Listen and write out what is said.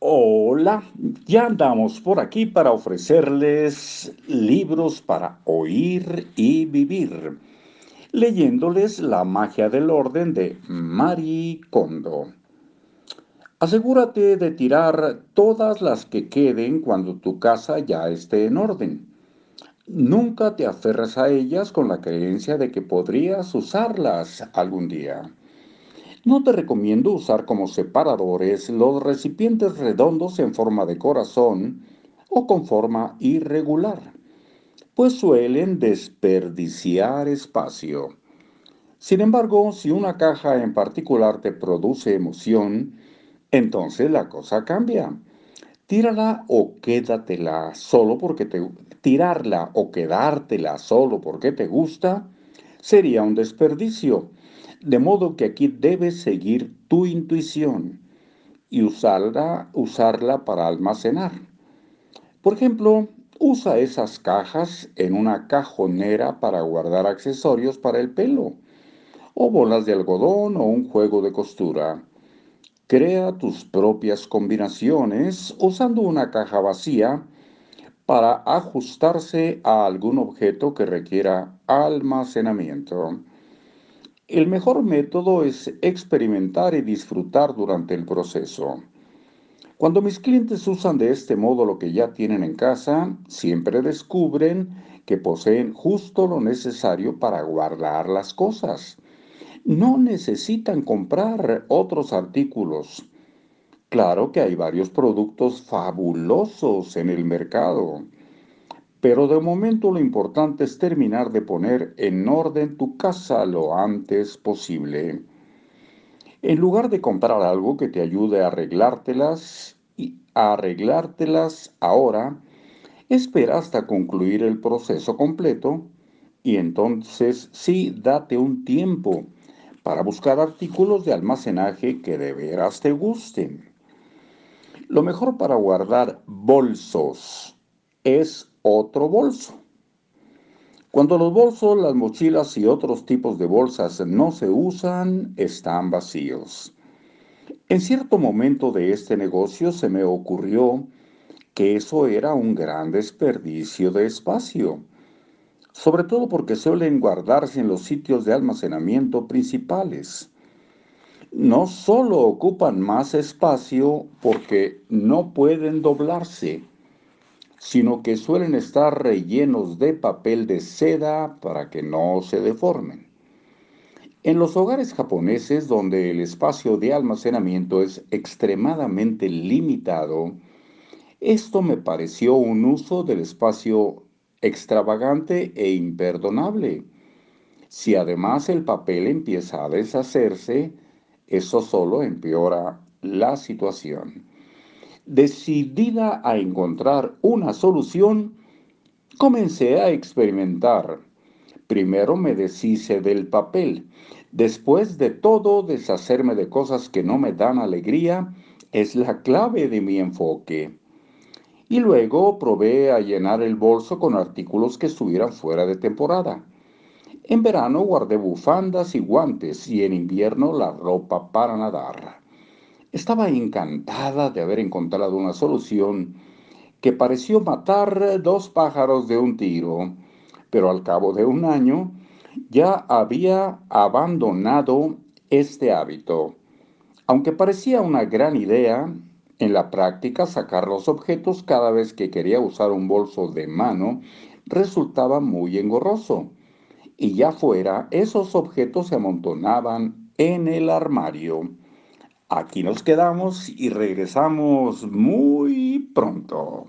Hola, ya andamos por aquí para ofrecerles libros para oír y vivir, leyéndoles La magia del orden de Marie Kondo. Asegúrate de tirar todas las que queden cuando tu casa ya esté en orden. Nunca te aferres a ellas con la creencia de que podrías usarlas algún día. No te recomiendo usar como separadores los recipientes redondos en forma de corazón o con forma irregular, pues suelen desperdiciar espacio. Sin embargo, si una caja en particular te produce emoción, entonces la cosa cambia. Tírala o quédatela solo porque te tirarla o quedártela solo porque te gusta sería un desperdicio de modo que aquí debes seguir tu intuición y usarla, usarla para almacenar. Por ejemplo, usa esas cajas en una cajonera para guardar accesorios para el pelo, o bolas de algodón o un juego de costura. Crea tus propias combinaciones usando una caja vacía para ajustarse a algún objeto que requiera almacenamiento. El mejor método es experimentar y disfrutar durante el proceso. Cuando mis clientes usan de este modo lo que ya tienen en casa, siempre descubren que poseen justo lo necesario para guardar las cosas. No necesitan comprar otros artículos. Claro que hay varios productos fabulosos en el mercado pero de momento lo importante es terminar de poner en orden tu casa lo antes posible. En lugar de comprar algo que te ayude a arreglártelas y a arreglártelas ahora, espera hasta concluir el proceso completo y entonces sí date un tiempo para buscar artículos de almacenaje que de veras te gusten. Lo mejor para guardar bolsos es otro bolso. Cuando los bolsos, las mochilas y otros tipos de bolsas no se usan, están vacíos. En cierto momento de este negocio se me ocurrió que eso era un gran desperdicio de espacio, sobre todo porque suelen guardarse en los sitios de almacenamiento principales. No solo ocupan más espacio porque no pueden doblarse, sino que suelen estar rellenos de papel de seda para que no se deformen. En los hogares japoneses, donde el espacio de almacenamiento es extremadamente limitado, esto me pareció un uso del espacio extravagante e imperdonable. Si además el papel empieza a deshacerse, eso solo empeora la situación. Decidida a encontrar una solución, comencé a experimentar. Primero me deshice del papel. Después de todo, deshacerme de cosas que no me dan alegría es la clave de mi enfoque. Y luego probé a llenar el bolso con artículos que estuvieran fuera de temporada. En verano guardé bufandas y guantes y en invierno la ropa para nadar. Estaba encantada de haber encontrado una solución que pareció matar dos pájaros de un tiro, pero al cabo de un año ya había abandonado este hábito. Aunque parecía una gran idea, en la práctica sacar los objetos cada vez que quería usar un bolso de mano resultaba muy engorroso. Y ya fuera, esos objetos se amontonaban en el armario. Aquí nos quedamos y regresamos muy pronto.